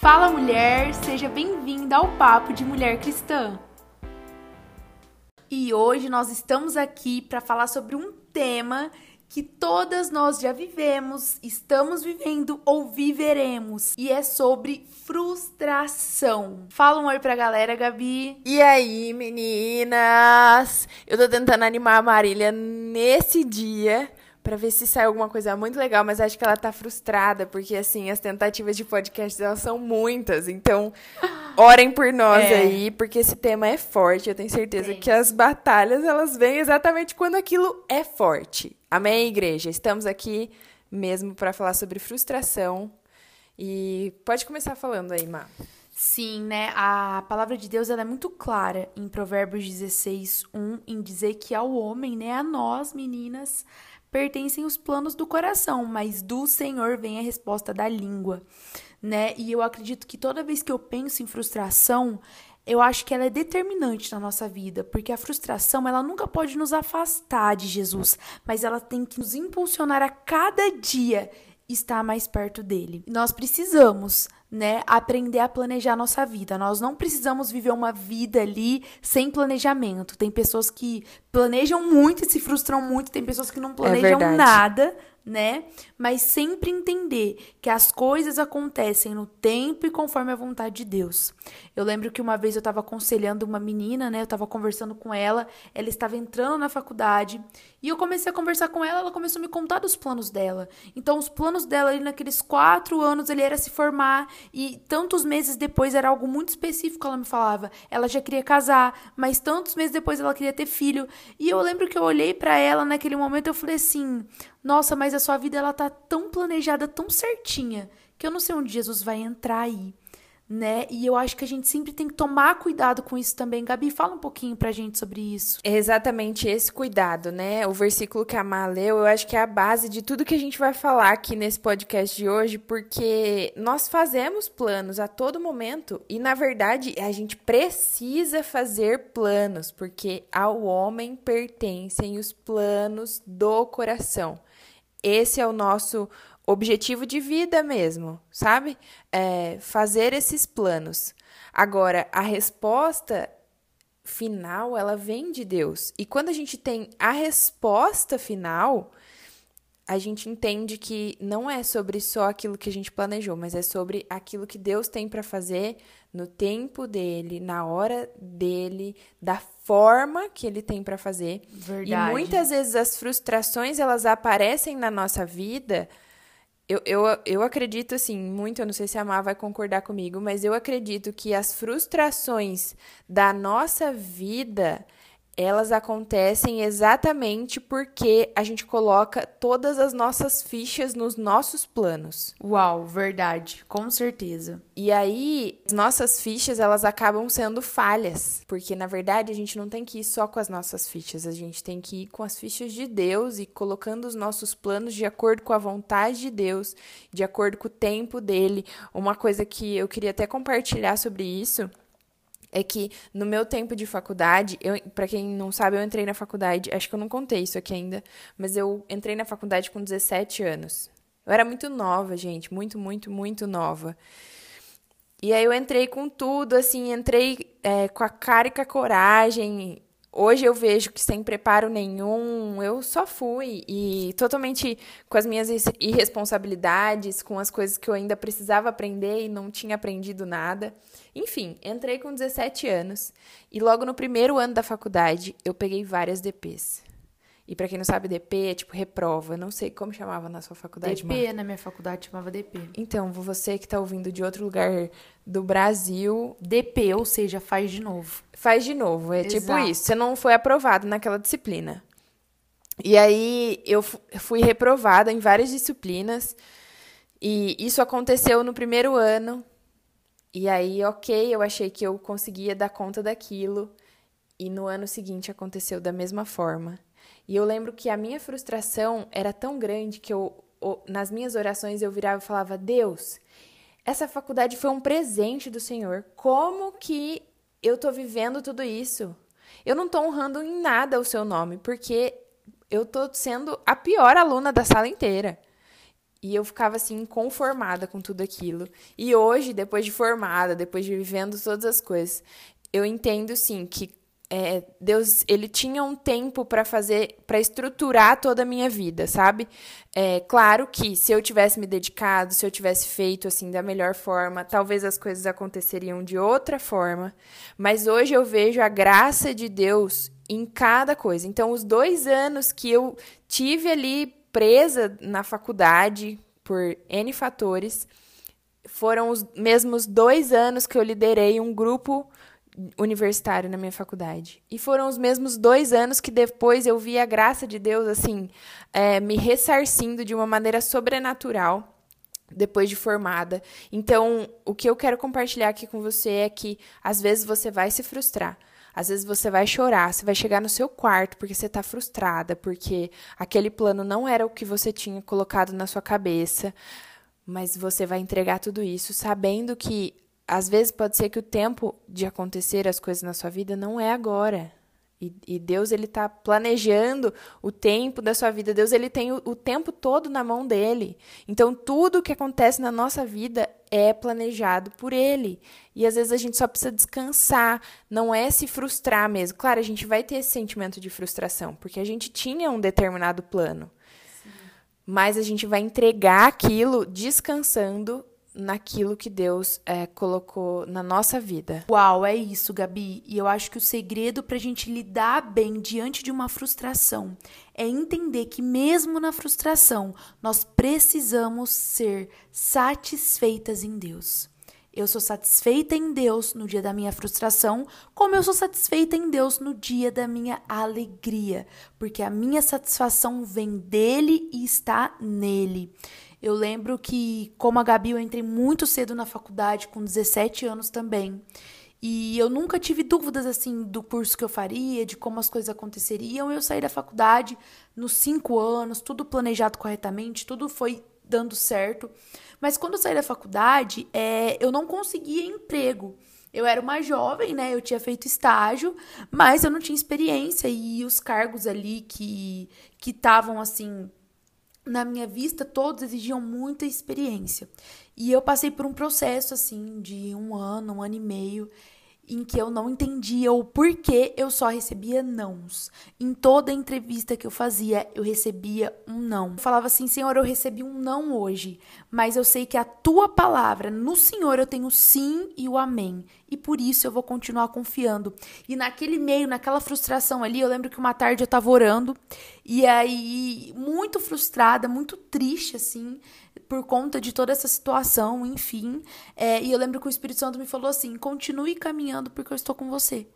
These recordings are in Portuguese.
Fala mulher, seja bem-vinda ao Papo de Mulher Cristã. E hoje nós estamos aqui para falar sobre um tema que todas nós já vivemos, estamos vivendo ou viveremos. E é sobre frustração. Fala um oi pra galera, Gabi. E aí, meninas? Eu tô tentando animar a Marília nesse dia para ver se sai alguma coisa muito legal, mas acho que ela tá frustrada, porque assim, as tentativas de podcast dela são muitas. Então, orem por nós é. aí, porque esse tema é forte. Eu tenho certeza Sim. que as batalhas elas vêm exatamente quando aquilo é forte. Amém, igreja. Estamos aqui mesmo para falar sobre frustração. E pode começar falando aí, Má. Sim, né? A palavra de Deus ela é muito clara em Provérbios 16, 1, em dizer que ao homem, né, a nós, meninas, pertencem os planos do coração, mas do Senhor vem a resposta da língua, né? E eu acredito que toda vez que eu penso em frustração, eu acho que ela é determinante na nossa vida, porque a frustração, ela nunca pode nos afastar de Jesus, mas ela tem que nos impulsionar a cada dia estar mais perto dele. Nós precisamos né, aprender a planejar nossa vida. Nós não precisamos viver uma vida ali sem planejamento. Tem pessoas que planejam muito e se frustram muito, tem pessoas que não é planejam é nada né? Mas sempre entender que as coisas acontecem no tempo e conforme a vontade de Deus. Eu lembro que uma vez eu estava aconselhando uma menina, né? Eu estava conversando com ela, ela estava entrando na faculdade e eu comecei a conversar com ela, ela começou a me contar dos planos dela. Então, os planos dela ali naqueles quatro anos, ele era se formar e tantos meses depois era algo muito específico ela me falava. Ela já queria casar, mas tantos meses depois ela queria ter filho. E eu lembro que eu olhei para ela naquele momento eu falei assim: nossa, mas a sua vida ela tá tão planejada, tão certinha, que eu não sei onde Jesus vai entrar aí, né? E eu acho que a gente sempre tem que tomar cuidado com isso também. Gabi, fala um pouquinho pra gente sobre isso. É exatamente esse cuidado, né? O versículo que a Má leu, eu acho que é a base de tudo que a gente vai falar aqui nesse podcast de hoje, porque nós fazemos planos a todo momento e, na verdade, a gente precisa fazer planos, porque ao homem pertencem os planos do coração esse é o nosso objetivo de vida mesmo, sabe? É fazer esses planos. Agora, a resposta final, ela vem de Deus. E quando a gente tem a resposta final, a gente entende que não é sobre só aquilo que a gente planejou, mas é sobre aquilo que Deus tem para fazer no tempo dele, na hora dele, da forma que ele tem para fazer. Verdade. E muitas vezes as frustrações elas aparecem na nossa vida. Eu, eu, eu acredito assim, muito, eu não sei se a Má vai concordar comigo, mas eu acredito que as frustrações da nossa vida elas acontecem exatamente porque a gente coloca todas as nossas fichas nos nossos planos. Uau, verdade, com certeza. E aí, as nossas fichas, elas acabam sendo falhas, porque na verdade a gente não tem que ir só com as nossas fichas, a gente tem que ir com as fichas de Deus e colocando os nossos planos de acordo com a vontade de Deus, de acordo com o tempo dele. Uma coisa que eu queria até compartilhar sobre isso é que no meu tempo de faculdade, eu, para quem não sabe, eu entrei na faculdade, acho que eu não contei isso aqui ainda, mas eu entrei na faculdade com 17 anos. Eu era muito nova, gente, muito, muito, muito nova. E aí eu entrei com tudo, assim, entrei é, com a cara e com a coragem, Hoje eu vejo que sem preparo nenhum, eu só fui e totalmente com as minhas irresponsabilidades, com as coisas que eu ainda precisava aprender e não tinha aprendido nada. Enfim, entrei com 17 anos e logo no primeiro ano da faculdade eu peguei várias DPs. E para quem não sabe, DP é tipo reprova. Não sei como chamava na sua faculdade. DP na minha faculdade chamava DP. Então, você que tá ouvindo de outro lugar do Brasil. DP, ou seja, faz de novo. Faz de novo, é tipo Exato. tipo isso. Você não foi aprovado naquela disciplina. E aí eu fui reprovada em várias disciplinas. E isso aconteceu no primeiro ano. E aí, ok, eu achei que eu conseguia dar conta daquilo. E no ano seguinte aconteceu da mesma forma. E eu lembro que a minha frustração era tão grande que eu, nas minhas orações eu virava e falava: Deus, essa faculdade foi um presente do Senhor. Como que eu tô vivendo tudo isso? Eu não tô honrando em nada o seu nome, porque eu tô sendo a pior aluna da sala inteira. E eu ficava assim inconformada com tudo aquilo. E hoje, depois de formada, depois de vivendo todas as coisas, eu entendo sim que é, Deus ele tinha um tempo para fazer, para estruturar toda a minha vida, sabe? É claro que se eu tivesse me dedicado, se eu tivesse feito assim da melhor forma, talvez as coisas aconteceriam de outra forma. Mas hoje eu vejo a graça de Deus em cada coisa. Então, os dois anos que eu tive ali presa na faculdade por N fatores foram os mesmos dois anos que eu liderei um grupo universitário na minha faculdade. E foram os mesmos dois anos que depois eu vi a graça de Deus, assim, é, me ressarcindo de uma maneira sobrenatural depois de formada. Então, o que eu quero compartilhar aqui com você é que às vezes você vai se frustrar. Às vezes você vai chorar, você vai chegar no seu quarto porque você está frustrada, porque aquele plano não era o que você tinha colocado na sua cabeça. Mas você vai entregar tudo isso sabendo que às vezes pode ser que o tempo de acontecer as coisas na sua vida não é agora. E, e Deus ele está planejando o tempo da sua vida. Deus ele tem o, o tempo todo na mão dele. Então tudo que acontece na nossa vida é planejado por ele. E às vezes a gente só precisa descansar, não é se frustrar mesmo. Claro, a gente vai ter esse sentimento de frustração, porque a gente tinha um determinado plano. Sim. Mas a gente vai entregar aquilo descansando naquilo que Deus é, colocou na nossa vida. Uau, é isso, Gabi. E eu acho que o segredo para a gente lidar bem diante de uma frustração é entender que, mesmo na frustração, nós precisamos ser satisfeitas em Deus. Eu sou satisfeita em Deus no dia da minha frustração, como eu sou satisfeita em Deus no dia da minha alegria, porque a minha satisfação vem dele e está nele. Eu lembro que, como a Gabi, eu entrei muito cedo na faculdade, com 17 anos também. E eu nunca tive dúvidas assim do curso que eu faria, de como as coisas aconteceriam. Eu saí da faculdade nos cinco anos, tudo planejado corretamente, tudo foi dando certo. Mas quando eu saí da faculdade, é, eu não conseguia emprego. Eu era uma jovem, né? Eu tinha feito estágio, mas eu não tinha experiência e os cargos ali que que estavam assim na minha vista, todos exigiam muita experiência. E eu passei por um processo, assim, de um ano, um ano e meio, em que eu não entendia o porquê eu só recebia nãos. Em toda entrevista que eu fazia, eu recebia um não. Eu falava assim, Senhor, eu recebi um não hoje, mas eu sei que a tua palavra, no Senhor eu tenho sim e o amém. E por isso eu vou continuar confiando. E naquele meio, naquela frustração ali, eu lembro que uma tarde eu tava orando, e aí, muito frustrada, muito triste, assim, por conta de toda essa situação, enfim. É, e eu lembro que o Espírito Santo me falou assim: continue caminhando porque eu estou com você.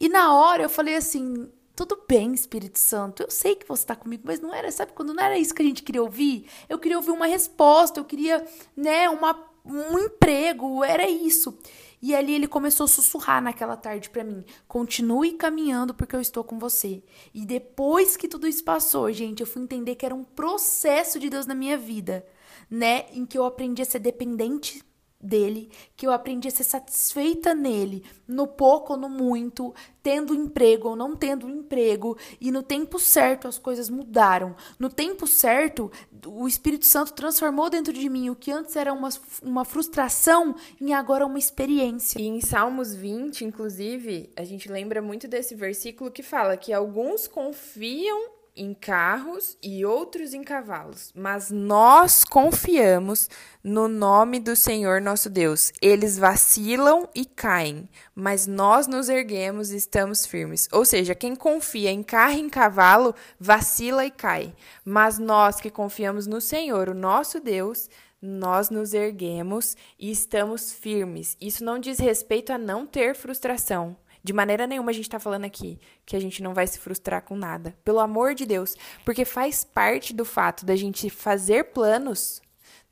E na hora eu falei assim: tudo bem, Espírito Santo, eu sei que você está comigo, mas não era, sabe, quando não era isso que a gente queria ouvir? Eu queria ouvir uma resposta, eu queria, né, uma, um emprego, era isso. E ali ele começou a sussurrar naquela tarde para mim: continue caminhando porque eu estou com você. E depois que tudo isso passou, gente, eu fui entender que era um processo de Deus na minha vida né, em que eu aprendi a ser dependente dele, que eu aprendi a ser satisfeita nele, no pouco ou no muito, tendo emprego ou não tendo emprego, e no tempo certo as coisas mudaram. No tempo certo, o Espírito Santo transformou dentro de mim o que antes era uma, uma frustração em agora uma experiência. E em Salmos 20, inclusive, a gente lembra muito desse versículo que fala que alguns confiam em carros e outros em cavalos, mas nós confiamos no nome do Senhor nosso Deus. Eles vacilam e caem, mas nós nos erguemos e estamos firmes. Ou seja, quem confia em carro e em cavalo vacila e cai, mas nós que confiamos no Senhor, o nosso Deus, nós nos erguemos e estamos firmes. Isso não diz respeito a não ter frustração. De maneira nenhuma a gente está falando aqui que a gente não vai se frustrar com nada. Pelo amor de Deus. Porque faz parte do fato da gente fazer planos,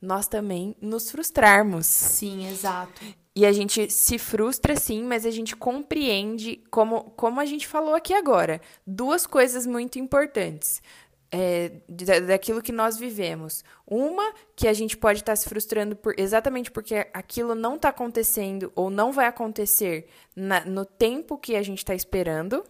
nós também nos frustrarmos. Sim, exato. E a gente se frustra sim, mas a gente compreende, como, como a gente falou aqui agora, duas coisas muito importantes é, daquilo que nós vivemos. Uma, que a gente pode estar tá se frustrando por, exatamente porque aquilo não está acontecendo ou não vai acontecer na, no tempo que a gente está esperando.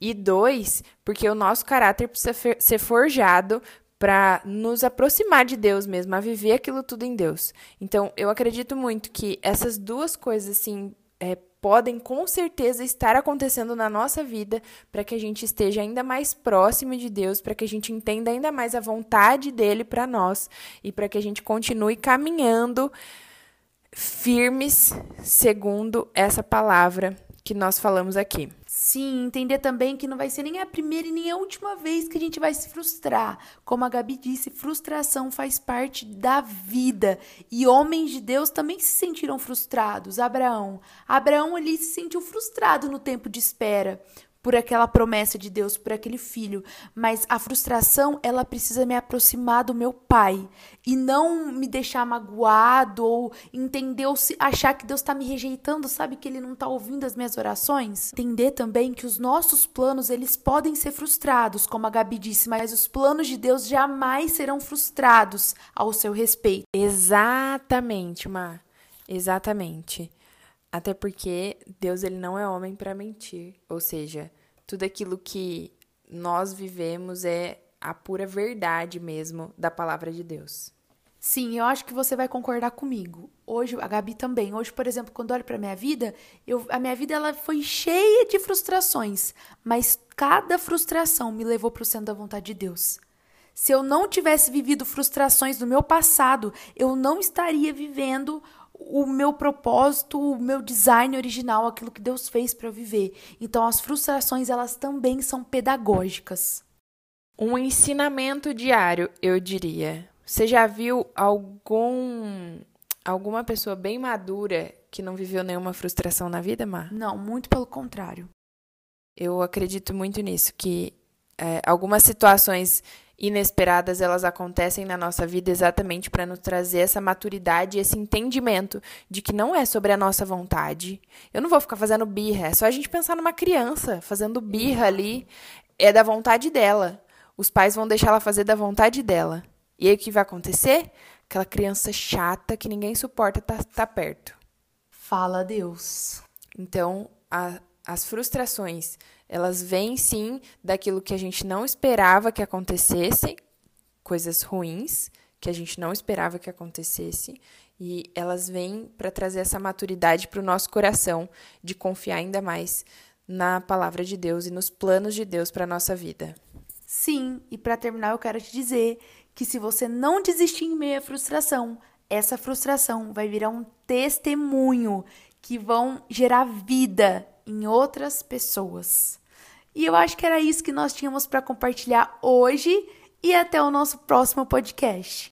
E dois, porque o nosso caráter precisa ser forjado para nos aproximar de Deus mesmo, a viver aquilo tudo em Deus. Então, eu acredito muito que essas duas coisas, assim, é, podem com certeza estar acontecendo na nossa vida para que a gente esteja ainda mais próximo de Deus, para que a gente entenda ainda mais a vontade dele para nós e para que a gente continue caminhando firmes segundo essa palavra que nós falamos aqui. Sim, entender também que não vai ser nem a primeira e nem a última vez que a gente vai se frustrar. Como a Gabi disse, frustração faz parte da vida. E homens de Deus também se sentiram frustrados. Abraão. Abraão ali se sentiu frustrado no tempo de espera por aquela promessa de Deus, por aquele filho, mas a frustração, ela precisa me aproximar do meu pai e não me deixar magoado ou entender ou se achar que Deus está me rejeitando, sabe que ele não está ouvindo as minhas orações. Entender também que os nossos planos, eles podem ser frustrados, como a Gabi disse, mas os planos de Deus jamais serão frustrados ao seu respeito. Exatamente, Mar. Exatamente. Até porque Deus ele não é homem para mentir, ou seja, tudo aquilo que nós vivemos é a pura verdade mesmo da palavra de Deus. Sim, eu acho que você vai concordar comigo. Hoje, a Gabi também. Hoje, por exemplo, quando olho para minha vida, eu, a minha vida ela foi cheia de frustrações, mas cada frustração me levou para o centro da vontade de Deus. Se eu não tivesse vivido frustrações do meu passado, eu não estaria vivendo o meu propósito, o meu design original, aquilo que Deus fez para eu viver. Então as frustrações elas também são pedagógicas. Um ensinamento diário, eu diria. Você já viu algum alguma pessoa bem madura que não viveu nenhuma frustração na vida, Mar? Não, muito pelo contrário. Eu acredito muito nisso, que é, algumas situações inesperadas elas acontecem na nossa vida exatamente para nos trazer essa maturidade, esse entendimento de que não é sobre a nossa vontade. Eu não vou ficar fazendo birra, é só a gente pensar numa criança fazendo birra ali, é da vontade dela. Os pais vão deixar ela fazer da vontade dela. E aí o que vai acontecer? Aquela criança chata que ninguém suporta tá, tá perto. Fala Deus. Então, a, as frustrações elas vêm sim daquilo que a gente não esperava que acontecesse, coisas ruins que a gente não esperava que acontecesse, e elas vêm para trazer essa maturidade para o nosso coração de confiar ainda mais na palavra de Deus e nos planos de Deus para a nossa vida. Sim, e para terminar, eu quero te dizer que se você não desistir em meio à frustração, essa frustração vai virar um testemunho que vão gerar vida em outras pessoas. E eu acho que era isso que nós tínhamos para compartilhar hoje e até o nosso próximo podcast.